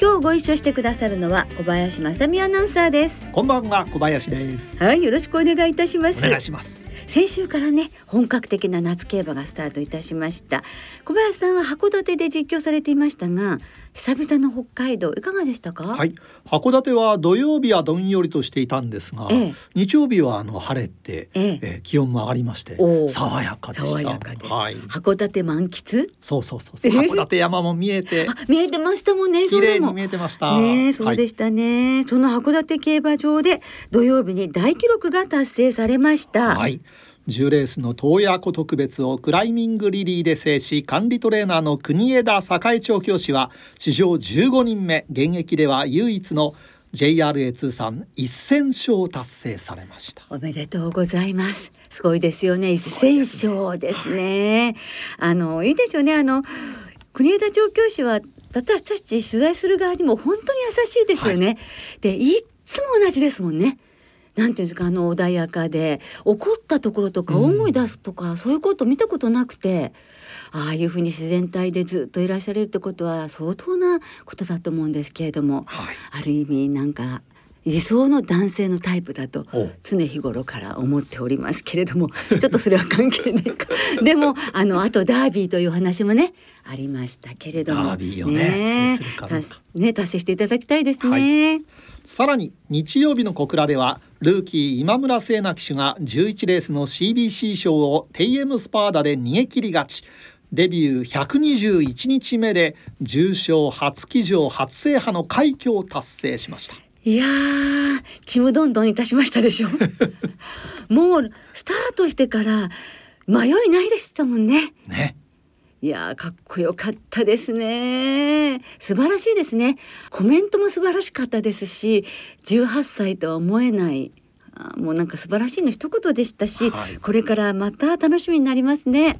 今日ご一緒してくださるのは小林正美アナウンサーです。こんばんは小林です。はいよろしくお願いいたします。お願いします。先週からね本格的な夏競馬がスタートいたしました小林さんは函館で実況されていましたが久々の北海道いかがでしたか？はい。函館は土曜日はどんよりとしていたんですが、ええ、日曜日はあの晴れて、ええ。気温も上がりまして爽やかでした。はい、函館満喫？そうそうそう函館山も見えて見えてましたもんね綺麗に見えてました。ねそうでしたね、はい、その函館競馬場で土曜日に大記録が達成されました。はい10レースの東野湖特別をクライミングリリーで制し管理トレーナーの国枝栄調教師は史上15人目現役では唯一の JRA 通算1000勝を達成されました。おめでとうございます。すごいですよね。1000勝ですね、あのいいですよね。あの国枝調教師は私たち取材する側にも本当に優しいですよね、はい、でいつも同じですもんねなんていうんですかあの穏やかで怒ったところとか大声出すとか、うん、そういうこと見たことなくてああいうふうに自然体でずっといらっしゃれるってことは相当なことだと思うんですけれども、はい、ある意味なんか理想の男性のタイプだと常日頃から思っておりますけれども ちょっとそれは関係ないか。でもあのあとダービーという話もねありましたけれども。ねねね達成していただきたいですね。はい。さらに日曜日の小倉ではルーキー今村聖奈騎手が11レースの CBC 賞をテイエムスパーダで逃げ切り勝ち。デビュー121日目で重賞初騎乗初制覇の快挙を達成しましたいやーちむどんどんいたしましたでしょ？もうスタートしてから迷いないでしたもんね。ね。いやかっこよかったですね。素晴らしいですね。コメントも素晴らしかったですし18歳とは思えないもうなんか素晴らしいの一言でしたし、はい、これからまた楽しみになりますね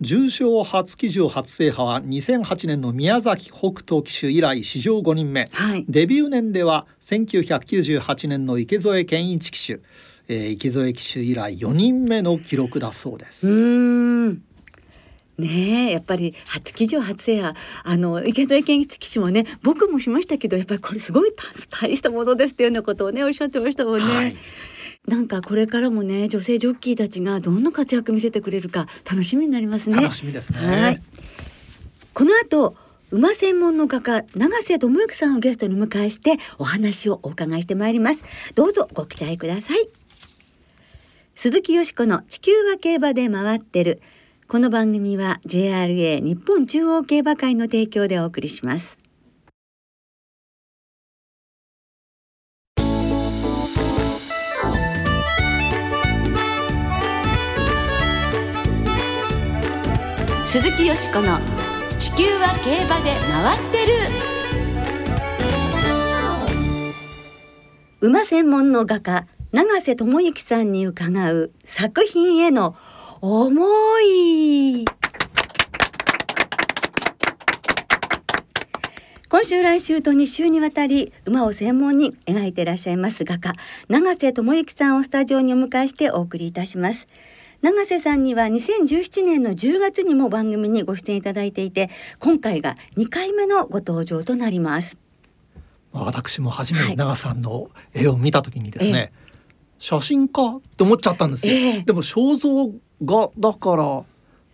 重賞初騎乗初制覇は2008年の宮崎北斗騎手以来史上5人目、はい、デビュー年では1998年の池添健一騎手、えー、池添騎手以来4人目の記録だそうです。うん。ねやっぱり初騎乗初制覇。あの池添健一騎手もね僕もしましたけどやっぱりこれすごい大したものですっていうようなことをねおっしゃってましたもんね。はいなんかこれからもね女性ジョッキーたちがどんな活躍見せてくれるか楽しみになりますね。楽しみですね。はい。この後馬専門の画家永瀬智之さんをゲストに迎えしてお話をお伺いしてまいります。どうぞご期待ください。鈴木よしこの地球は競馬で回ってる。この番組は JRA 日本中央競馬会の提供でお送りします。鈴木よしこの地球は競馬で回ってる。馬専門の画家永瀬智之さんに伺う作品への思い。今週来週と2週にわたり馬を専門に描いていらっしゃいます画家永瀬智之さんをスタジオにお迎えしてお送りいたします。永瀬さんには2017年の10月にも番組にご出演いただいていて今回が2回目のご登場となります。私も初めて永さんの絵を見た時にですね、はい、写真家って思っちゃったんですよ、えー、でも肖像画だから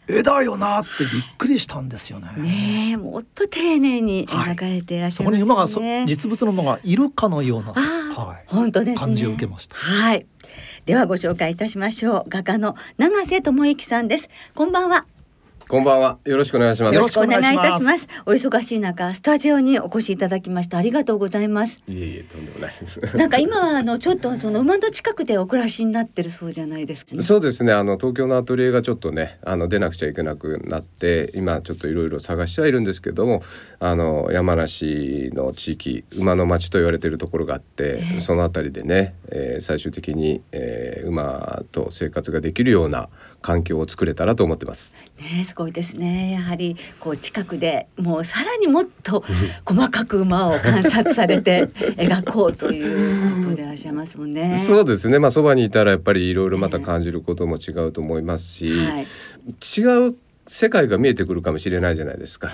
絵だよなってびっくりしたんですよね。ねもっと丁寧に描かれていらっしゃいます、ね。はい、そこに馬が実物の馬がいるかのような、はい、本当です、ね、感じを受けました。はい。ではご紹介いたしましょう。画家の永瀬智之さんです。こんばんは。こんばんは。よろしくお願いします。よろしくお願いいたします。お忙しい中、スタジオにお越しいただきましてありがとうございます。いえいえ、とんでもないです。なんか今はあのちょっとその馬の近くでお暮らしになってるそうじゃないですか、ね。そうですね。あの東京のアトリエがちょっとね、あの出なくちゃいけなくなって、今ちょっといろいろ探してはいるんですけども、あの山梨の地域馬の町と言われているところがあって、そのあたりでね、えー最終的に、えー馬と生活ができるような環境を作れたらと思ってます。ねすごいですね。やはりこう近くでもうさらにもっと細かく馬を観察されて 描こうということでいらっしゃいますもんね。そうですね。まあそばにいたらやっぱりいろいろまた感じることも違うと思いますし、はい。違う世界が見えてくるかもしれないじゃないですか。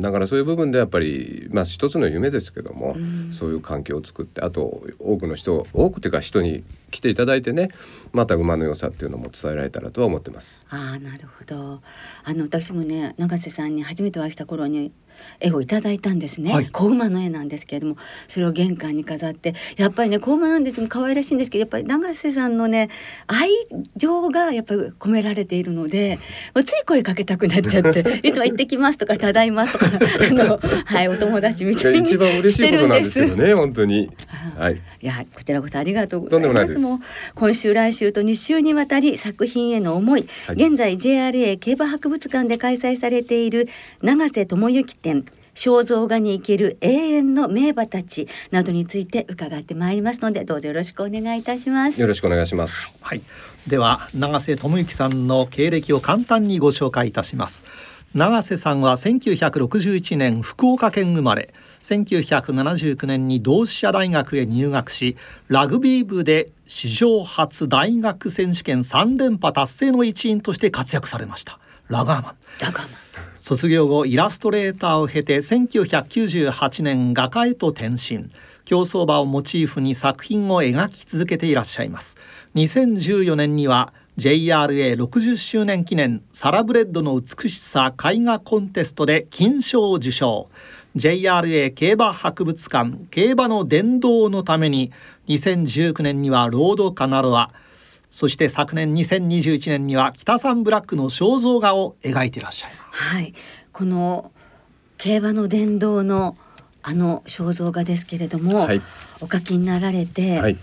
だからそういう部分でやっぱりまあ一つの夢ですけども、そういう環境を作ってあと多くの人多くというか人に来ていただいてねまた馬の良さっていうのも伝えられたらとは思ってます。ああなるほど。あの私もね永瀬さんに初めてお会いした頃に絵をいただいたんですね。はい子馬の絵なんですけれども、それを玄関に飾って、やっぱりね子馬なんですけど可愛らしいんですけど、やっぱり永瀬さんのね愛情がやっぱり込められているので、つい声かけたくなっちゃって、いつも行ってきますとかただいまとか あのはいお友達みたいに一番嬉しいことなんですよね本当に。はい。いやこちらこそありがとうございます。とんでもないですもう今週来週と2週にわたり作品への思い、はい現在 JRA 競馬博物館で開催されている永瀬智之展肖像画に生きる永遠の名馬たちなどについて伺ってまいりますのでどうぞよろしくお願いいたします。よろしくお願いします。はい、では永瀬智之さんの経歴を簡単にご紹介いたします永瀬さんは1961年福岡県生まれ1979年に同志社大学へ入学しラグビー部で史上初大学選手権3連覇達成の一員として活躍されましたラガーマン。だがま卒業後イラストレーターを経て1998年画家へと転身。競走馬をモチーフに作品を描き続けていらっしゃいます。2014年には JRA60 周年記念サラブレッドの美しさ絵画コンテストで金賞を受賞。JRA 競馬博物館競馬の殿堂のために2019年にはロードカナロアそして昨年2021年には北サンブラックの肖像画を描いていらっしゃいます。はい。この競馬の殿堂のあの肖像画ですけれども、はい。お書きになられて、はい。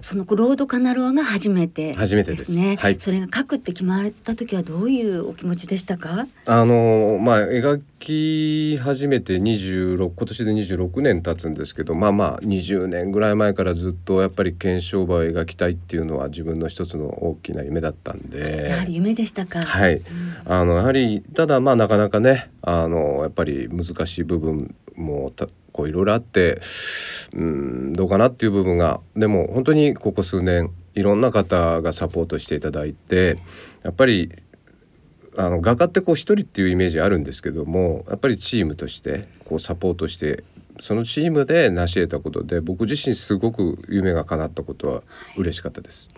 そのロードカナロアが初めて初めてですね。はいそれが書くって決まった時はどういうお気持ちでしたか？あのまあ描き始めて26今年で26年経つんですけどまあまあ20年ぐらい前からずっとやっぱり検証馬を描きたいっていうのは自分の一つの大きな夢だったんでやはり夢でしたか？はい、あのやはりただまあなかなかねあのやっぱり難しい部分もたこういろいろあってうんどうかなっていう部分がでも本当にここ数年いろんな方がサポートしていただいてやっぱりあの画家ってこう一人っていうイメージあるんですけどもやっぱりチームとしてこうサポートしてそのチームで成し得たことで僕自身すごく夢が叶ったことは嬉しかったです。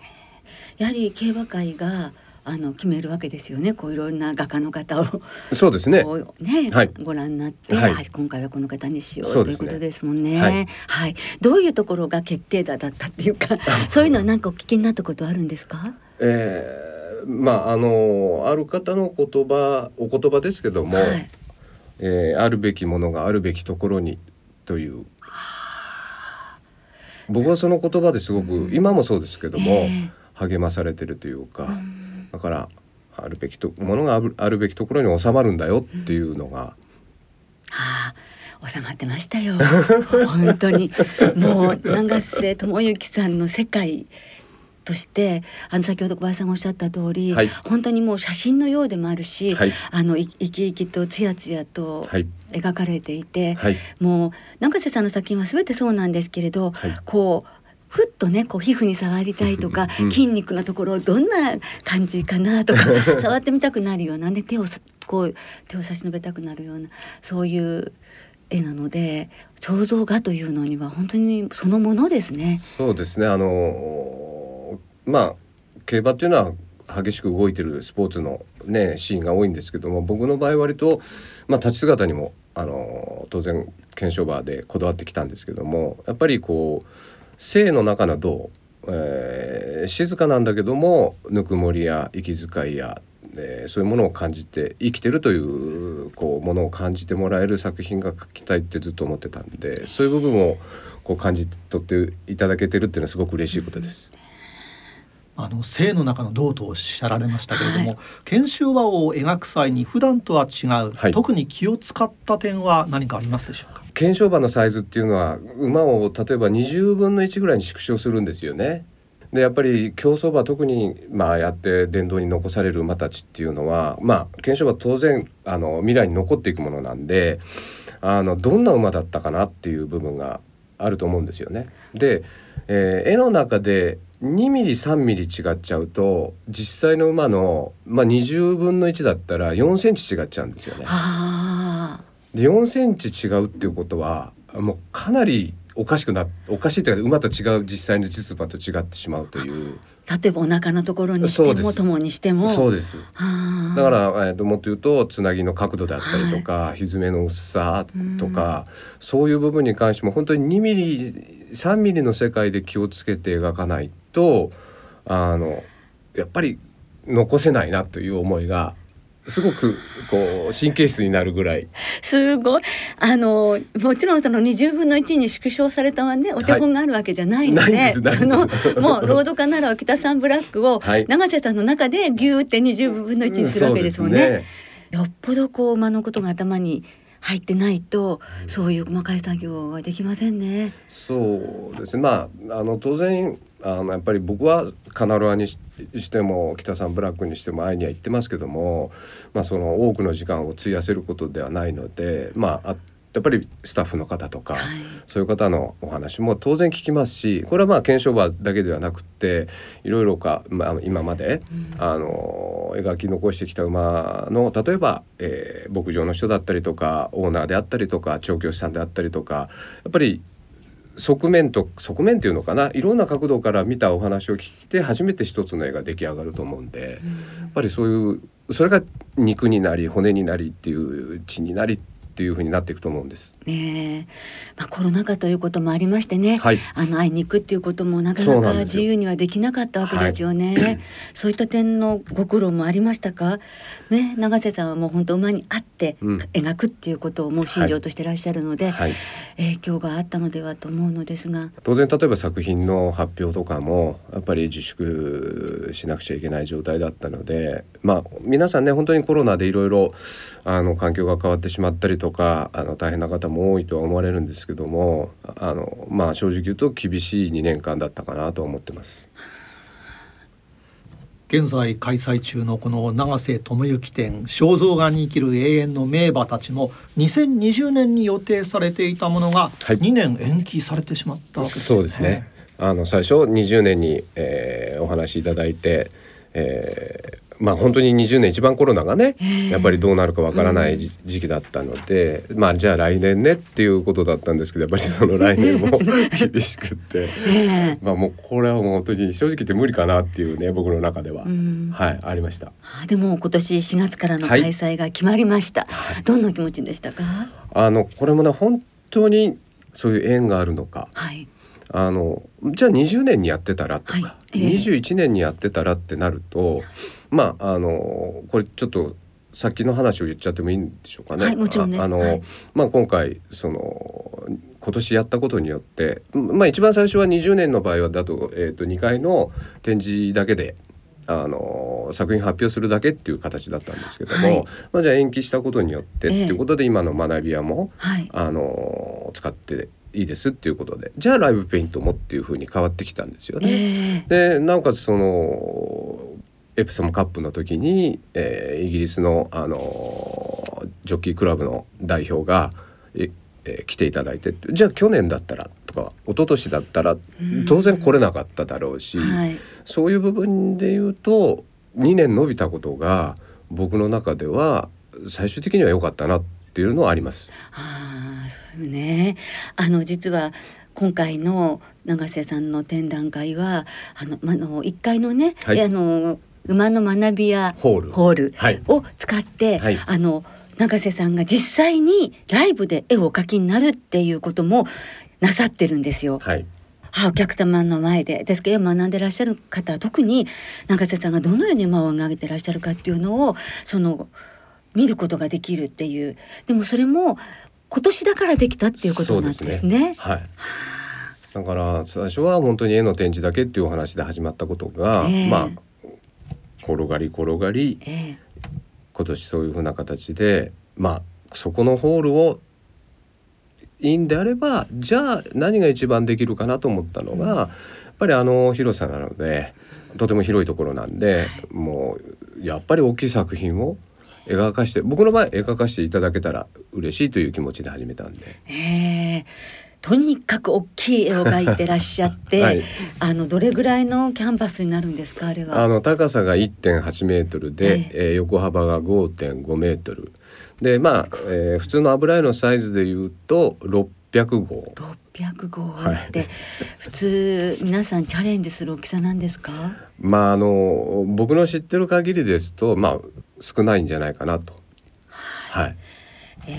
やはり競馬会があの決めるわけですよね。こういろんな画家の方を。そうですね。ね、はい。ご覧になって、はい。あ今回はこの方にしようねということですもんね。はい。はい。どういうところが決定打だったっていうか、そういうのは何かお聞きになったことあるんですか？えーまああのある方の言葉お言葉ですけども、はい。えーあるべきものがあるべきところにという。僕はその言葉ですごく、今もそうですけども、ええ。励まされてるというか、だからあるべきとものがあるべきところに収まるんだよっていうのが、はあ、収まってましたよ。本当に。もう永瀬智之さんの世界としてあの先ほど小林さんがおっしゃった通り、はい。本当にもう写真のようでもあるし、はい。あのい生き生きとつやつやとはい。描かれていて、はい。もう永瀬さんの作品は全てそうなんですけれど、はい。こうふっとねこう皮膚に触りたいとか、うん筋肉のところをどんな感じかなとか 触ってみたくなるようなね手をさこう手を差し伸べたくなるようなそういう絵なので肖像画というのには本当にそのものですね。そうですねあのまあ競馬っていうのは激しく動いてるスポーツのねシーンが多いんですけども僕の場合割とまあ立ち姿にもあの当然検証バーでこだわってきたんですけどもやっぱりこう性の中の銅、えー静かなんだけどもぬくもりや息遣いやえーそういうものを感じて生きてるというこうものを感じてもらえる作品が描きたいってずっと思ってたんでそういう部分をこう感じ取っていただけてるっていうのはすごく嬉しいことです。あの性の中の銅とおっしゃられましたけれども、はい。研修話を描く際に普段とは違う、はい。特に気を使った点は何かありますでしょうか？検証馬のサイズっていうのは馬を例えば20分の1ぐらいに縮小するんですよね。でやっぱり競走馬特にまあやって伝道に残される馬たちっていうのはまあ検証馬当然あの未来に残っていくものなんであのどんな馬だったかなっていう部分があると思うんですよね。で、えー絵の中で2ミリ3ミリ違っちゃうと実際の馬の、まあ、20分の1だったら4センチ違っちゃうんですよね。あで4センチ違うっていうことはもうかなりおかしくなおかしいというか馬と違う実際の実馬と違ってしまうという。あ 例えばお腹のところにしても友にしても。そうです。だから、えー、ともっと言うとつなぎの角度であったりとか、ひずめの薄さとか、そういう部分に関しても本当に2ミリ3ミリの世界で気をつけて描かないとあのやっぱり残せないなという思いがすごくこう神経質になるぐらい。すごい。あのもちろんその20分の1に縮小されたねお手本があるわけじゃないので、そのもうロードカナラは北サンブラックを はい。永瀬さんの中でギューって20分の1にするわけですもんね。ね。よっぽどこう馬のことが頭に入ってないと、そういう細かい作業はできませんね。そうですね。まああの当然あのやっぱり僕はカナロアにししても北さんブラックにしても会いには行ってますけども、まあ、その多くの時間を費やせることではないのでまああやっぱりスタッフの方とか、はい。そういう方のお話も当然聞きますしこれはまあ検証馬だけではなくっていろいろか、まあ、今まで、あの描き残してきた馬の例えば、えー牧場の人だったりとかオーナーであったりとか調教師さんであったりとかやっぱり側面と側面っていうのかな？いろんな角度から見たお話を聞いて初めて一つの絵が出来上がると思うんで、やっぱりそういうそれが肉になり骨になりっていう血になりっていう風になっていくと思うんです。ねえ、まあ、コロナ禍ということもありましてね、はいあの会いに行くっていうこともなかそうなか自由にはできなかったわけですよね。そういった点のご苦労もありましたか？ね、永瀬さんはもう本当馬に会ってうん描くっていうことをもう信条としてらっしゃるので、はい影響があったのではと思うのですが。当然例えば作品の発表とかもやっぱり自粛しなくちゃいけない状態だったのでまあ皆さんね本当にコロナでいろいろあの環境が変わってしまったりとかあの大変な方も多いとは思われるんですけどもあのまあ正直言うと厳しい2年間だったかなと思ってます。現在開催中のこの永瀬智之展肖像画に生きる永遠の名馬たちも2020年に予定されていたものがはい2年延期されてしまったわけですそうですね。あの最初20年に、えーお話しいただいて、えーまあ本当に20年一番コロナがね、やっぱりどうなるかわからないじ時期だったので、まあじゃあ来年ねっていうことだったんですけどやっぱりその来年も 厳しくって、ええ。まあもうこれはもう本当に正直言って無理かなっていうね僕の中では、んはいありました。あでも今年4月からのはい。開催が決まりました。どんな気持ちでしたか？あのこれもね本当にそういう縁があるのか。はい。あのじゃあ20年にやってたらとか、はい。ええ。21年にやってたらってなるとまああのこれちょっとさっきの話を言っちゃってもいいんでしょうかね。はいもちろんですああの、はいまあ今回その今年やったことによってまあ一番最初は20年の場合はだと,、えー、と2回の展示だけで。あの作品発表するだけっていう形だったんですけども、はいまあ、じゃあ延期したことによってってええいうことで今の学び屋も、はい。あの使っていいですっていうことでじゃあライブペイントもっていう風に変わってきたんですよね。えでなおかつそのエプソムカップの時に、えーイギリスの、あのジョッキークラブの代表が、ええー来ていただいてじゃあ去年だったらとか一昨年だったら当然来れなかっただろうし、えはい。そういう部分で言うと2年伸びたことが僕の中では最終的には良かったなっていうのはあります。ああそうねあの実は今回の永瀬さんの展覧会はあのまあの1階のね、はいえあの馬の学びやホール。を使って、はい。あの永瀬さんが実際にライブで絵をお描きになるっていうこともなさってるんですよ。はい。はい、お客様の前で。ですけど学んでらっしゃる方は特に永瀬さんがどのように馬を上げてらっしゃるかっていうのをその見ることができるっていう。でもそれも今年だからできたっていうことなんですね。はい。だから最初は本当に絵の展示だけっていうお話で始まったことが、ええ。まあ転がり転がりええ。今年そういうふうな形でまあそこのホールをいいんであればじゃあ何が一番できるかなと思ったのが、やっぱりあの広さなのでとても広いところなんで、もうやっぱり大きい作品を描かして僕の場合描かしていただけたら嬉しいという気持ちで始めたんで。ええとにかく大きい絵を描いてらっしゃって、はい。あのどれぐらいのキャンバスになるんですかあれは？あの高さが1.8メートルで、ええ。ー横幅が5.5メートル。でまあ、えー普通の油絵のサイズでいうと600号600号あって、普通皆さんチャレンジする大きさなんですか？まああの僕の知ってる限りですとまあ少ないんじゃないかなと。はい、えー、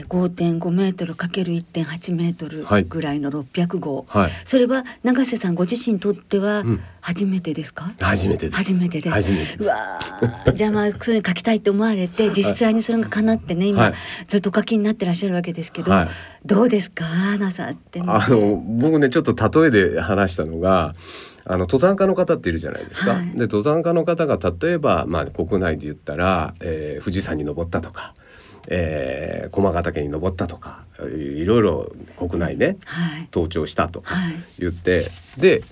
5.5メートルかける1.8メートルはい。ぐらいの600号、はい。それは永瀬さんご自身にとってはうん。初めてですか、初めてです。初めてです。初めてです。うわー。じゃあまあそういうの書きたいって思われて実際にそれが叶ってね今、はい。ずっとお書きになってらっしゃるわけですけど、はい。どうですかなさってあの僕ねちょっと例えで話したのがあの登山家の方っているじゃないですか。はい。で登山家の方が例えば、まあ、国内で言ったら、えー富士山に登ったとか、えー駒ヶ岳に登ったとかいろいろ国内ねはい。登頂したとかはい言って、で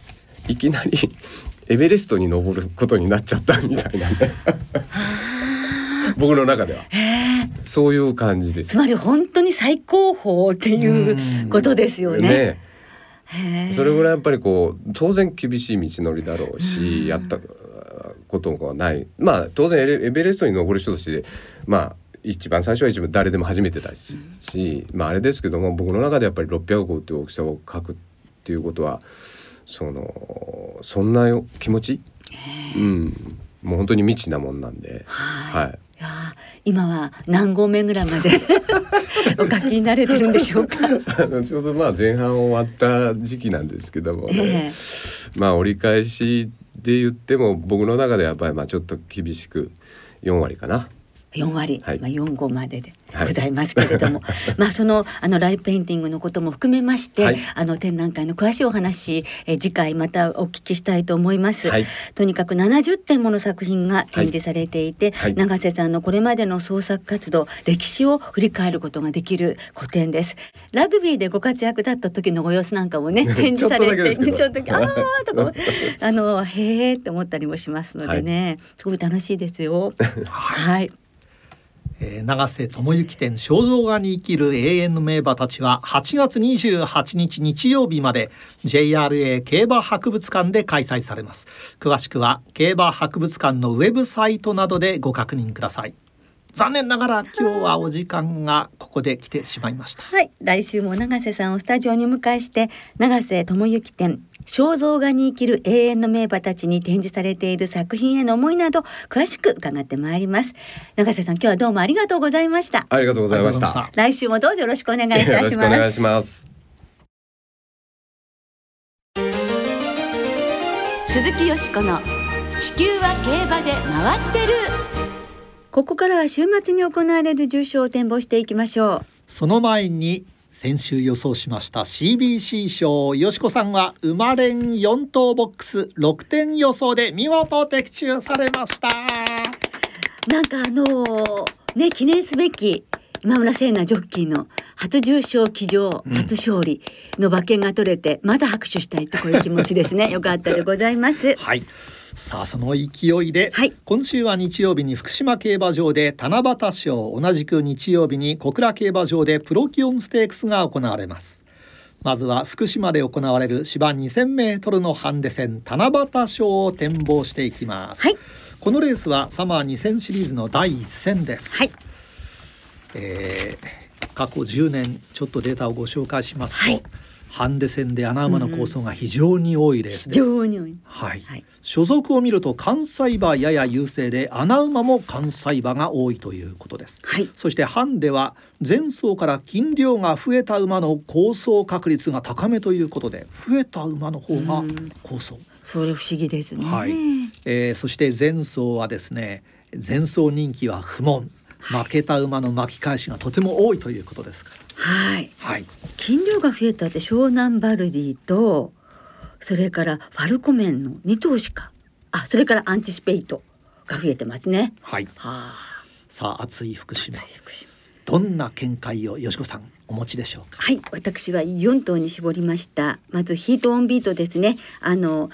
いきなり エベレストに登ることになっちゃったみたいなね。僕の中では。へー。そういう感じです。つまり本当に最高峰っていうことですよね。それぐらいやっぱりこう当然厳しい道のりだろうし、やったことがない。まあ当然エベレストに登る人としてまあ一番最初は一番誰でも初めてだし,、しまああれですけども僕の中でやっぱり600号っていう大きさを書くっていうことはそのそんなよ気持ち、うん、もう本当に未知なもんなんで、はい。はい、今は何合目ぐらいまで お書きになれてるんでしょうか？ちょうどまあ前半終わった時期なんですけどもね、ええ。まあ折り返しで言っても僕の中ではやっぱりまあちょっと厳しく4割かな。4割、はい。まあ4号までではい。ございますけれども、まあそのあのライブペインティングのことも含めまして、はい。あの展覧会の詳しいお話、え次回またお聞きしたいと思います。はい。とにかく70点もの作品が展示されていて、はい。永瀬さんのこれまでの創作活動歴史を振り返ることができる個展です。ラグビーでご活躍だった時のご様子なんかもね 展示されてちょっと あーとかあのへーって思ったりもしますのでね、すごい楽しいですよ。はいえー永瀬智之展肖像画に生きる永遠の名馬たちは8月28日日曜日まで JRA 競馬博物館で開催されます。詳しくは競馬博物館のウェブサイトなどでご確認ください。残念ながら今日はお時間がここで来てしまいました。はい、来週も永瀬さんをスタジオにお迎えして永瀬智之展肖像画に生きる永遠の名馬たちに展示されている作品への思いなど詳しく伺ってまいります。永瀬さん今日はどうもありがとうございました。ありがとうございました。来週もどうぞよろしくお願いいたしよます。ろしくお願いします。鈴木よしこの地球は競馬で回ってるここからは週末に行われる重賞を展望していきましょう。その前に先週予想しました CBC 賞よしこさんは生まれん4等ボックス6点予想で見事的中されました。なんかあのーね記念すべき今村聖奈ジョッキーの初重賞騎乗初勝利の馬券が取れて、まだ拍手したいとこういう気持ちですね。よかったでございます。はいさあその勢いで、はい。今週は日曜日に福島競馬場で七夕賞同じく日曜日に小倉競馬場でプロキオンステークスが行われます。まずは福島で行われる芝2000メートルのハンデ戦七夕賞を展望していきます、はい。このレースはサマー2000シリーズの第一戦です、はい。えー過去10年ちょっとデータをご紹介しますと、はいハンデ戦で穴馬の構想が非常に多いレース非です。常に多い。はい、はい所属を見ると関西馬やや優勢で穴馬も関西馬が多いということです。はい。そしてハンデは前走から斤量が増えた馬の構想確率が高めということで増えた馬の方が構想。それ不思議ですね。はい、えーそして前走はですね前走人気は不問負けた馬の巻き返しがとても多いということですからはい。はい斤量が増えたって湘ナンバルディとそれからフォルコメンの2頭しかあそれからアンティシペイトが増えてますね。はいはあ。さあ熱い福島福島どんな見解をよしこさんお持ちでしょうか？はい、私は4頭に絞りました。まずヒートオンビートですね。あの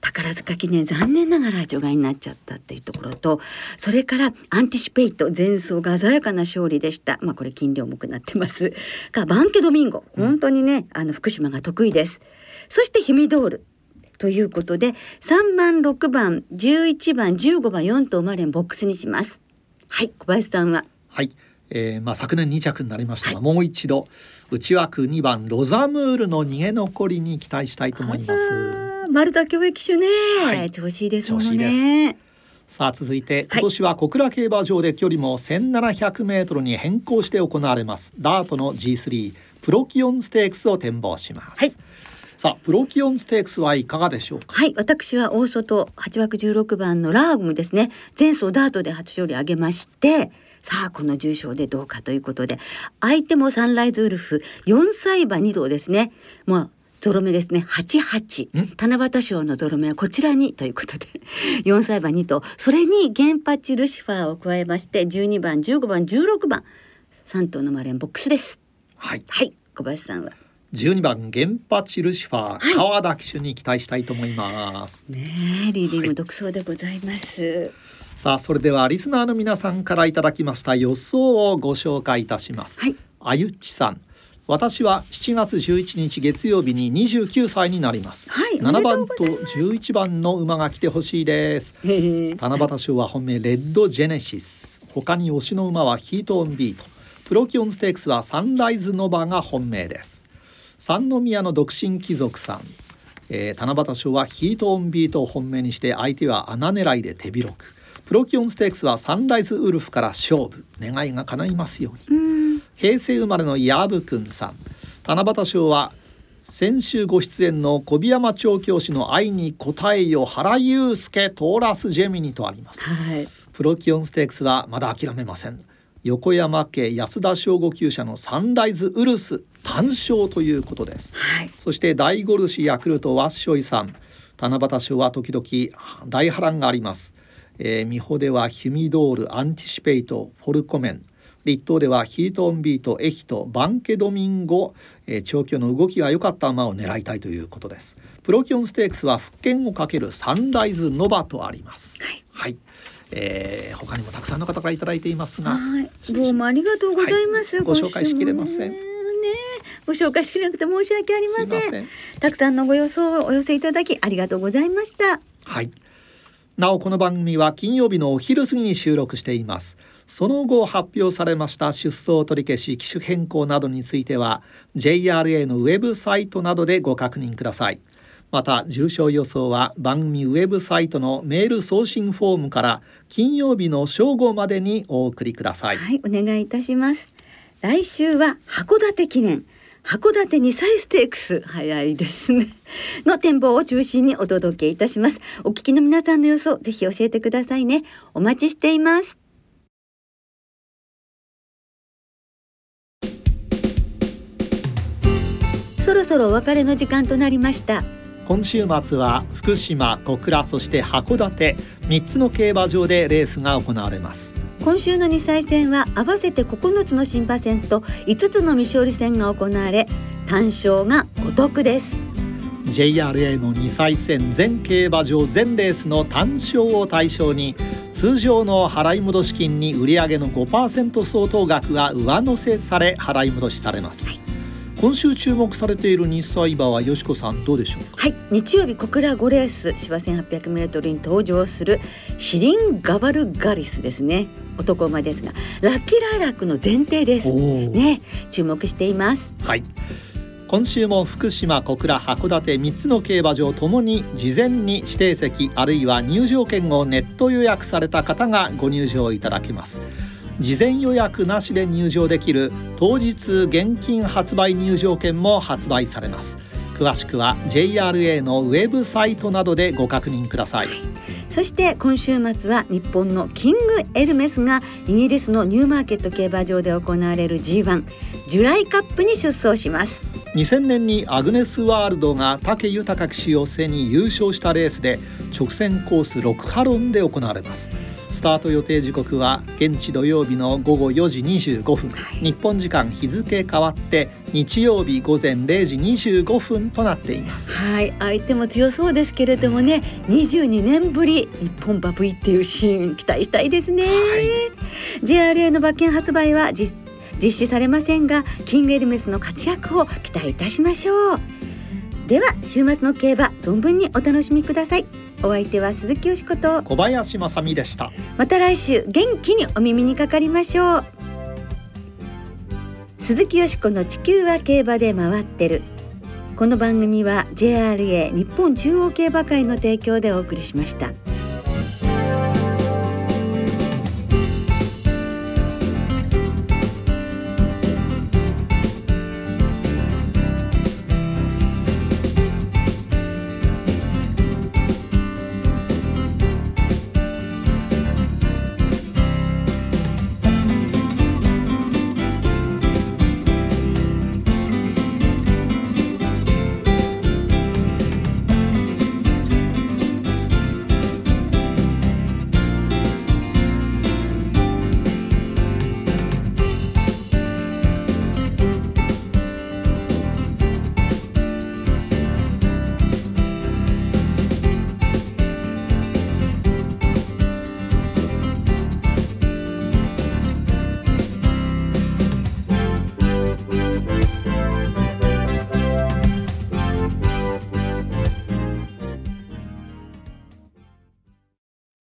宝塚記念残念ながら除外になっちゃったというところとそれからアンティシペイト前走が鮮やかな勝利でした。まあこれ斤量重くなってます。がヴァンケドミンゴ。本当にね、あの福島が得意です。そしてヒュミドールということで3番6番11番15番4頭までボックスにします。はい小林さんは？はい、えーまあ、昨年2着になりましたが、もう一度内枠2番ロザムールの逃げ残りに期待したいと思います丸田恭介騎手ね、はい。調子いいですもんね。さあ続いて今年は小倉競馬場で距離も1700メートルに変更して行われます。ダートの G3 プロキオンステークスを展望します、はい。さあプロキオンステークスはいかがでしょうか？はい、私は大外8枠16番のラーグムですね。前走ダートで初勝利挙げまして、さあこの重賞でどうかということで、相手もサンライズウルフ4歳馬2頭ですね。まあゾロ目ですね。88七夕賞のゾロ目はこちらにということで。4歳馬2頭それにゲンパチルシファーを加えまして12番15番16番3頭のマレンボックスです。はい。はい。小林さんは？12番ゲンパチルシファー、はい。川田騎手に期待したいと思います。ねえリーディング独走でございます、さあそれではリスナーの皆さんからいただきました予想をご紹介いたします、はい。あゆっちさん私は7月11日月曜日に29歳になります、はい7番とおめでとうございます。11番の馬が来てほしいです。七夕賞は本命レッドジェネシス。他に推しの馬はヒートオンビート。プロキオンステークスはサンライズノバが本命です。三宮の独身貴族さん、えー、七夕賞はヒートオンビートを本命にして相手は穴狙いで手広く。プロキオンステークスはサンライズウルスから勝負。願いが叶いますように平成生まれのヤブくんさん。七夕賞は先週ご出演の小檜山調教師の愛に応えよ原祐介トーラスジェミニとあります。はい。プロキオンステークスはまだ諦めません。横山家安田正吾厩舎のサンライズウルス単勝ということです。はい。そして大ゴルシヤクルトワッショイさん。七夕賞は時々大波乱があります、えー、美穂ではヒュミドールアンティシペイトフォルコメン立東ではヒートオンビートエヒトバンケドミンゴ、えー、調教の動きが良かった馬を狙いたいということですプロキオンステークスは復権をかけるサンライズノバとありますはいはい、えー、他にもたくさんの方からいただいていますがはい、どうもありがとうございます。はいご紹介しきれませんねねご紹介しきれなくて申し訳ありません。すいませんたくさんのご予想をお寄せいただきありがとうございました。はい。なおこの番組は金曜日のお昼過ぎに収録しています。その後発表されました出走取り消し機種変更などについては JRA のウェブサイトなどでご確認ください。また重症予想は番組ウェブサイトのメール送信フォームから金曜日の正午までにお送りください。はい、お願いいたします。来週は函館記念。函館2歳ステークス早いですねの展望を中心にお届けいたしますお聞きの皆さんの予想ぜひ教えてくださいねお待ちしていますそろそろお別れの時間となりました。今週末は福島、小倉そして函館3つの競馬場でレースが行われます。今週の2歳戦は合わせて9つの新馬戦と5つの未勝利戦が行われ単勝がお得です。JRA の2歳戦全競馬場全レースの単勝を対象に通常の払い戻し金に売上の5%相当額が上乗せされ払い戻しされます、今週注目されている2歳馬はよしこさんどうでしょうか？はい。日曜日小倉5レース芝 1800m に登場するシリンガバルガリスですね男馬ですがラッキーライラックの前提ですおーね注目していますはい今週も福島小倉函館3つの競馬場ともに事前に指定席あるいは入場券をネット予約された方がご入場いただけます事前予約なしで入場できる当日現金発売入場券も発売されます。詳しくは JRA のウェブサイトなどでご確認ください。そして今週末は日本のキングエルメスがイギリスのニューマーケット競馬場で行われる G1 ジュライカップに出走します。2000年にアグネスワールドが武豊騎手を背に優勝したレースで直線コース6ハロンで行われますスタート予定時刻は現地土曜日の午後4時25分、日本時間日付変わって日曜日午前0時25分となっています。はい。相手も強そうですけれどもね22年ぶり日本馬 V っていうシーン期待したいですね、はい、JRA の馬券発売は実実施されませんがキングエルメスの活躍を期待いたしましょう。では週末の競馬存分にお楽しみくださいお相手は鈴木よしこと。小林正美でした。また来週元気にお耳にかかりましょう。鈴木よしこの地球は競馬で回ってる。この番組は JRA 日本中央競馬会の提供でお送りしました。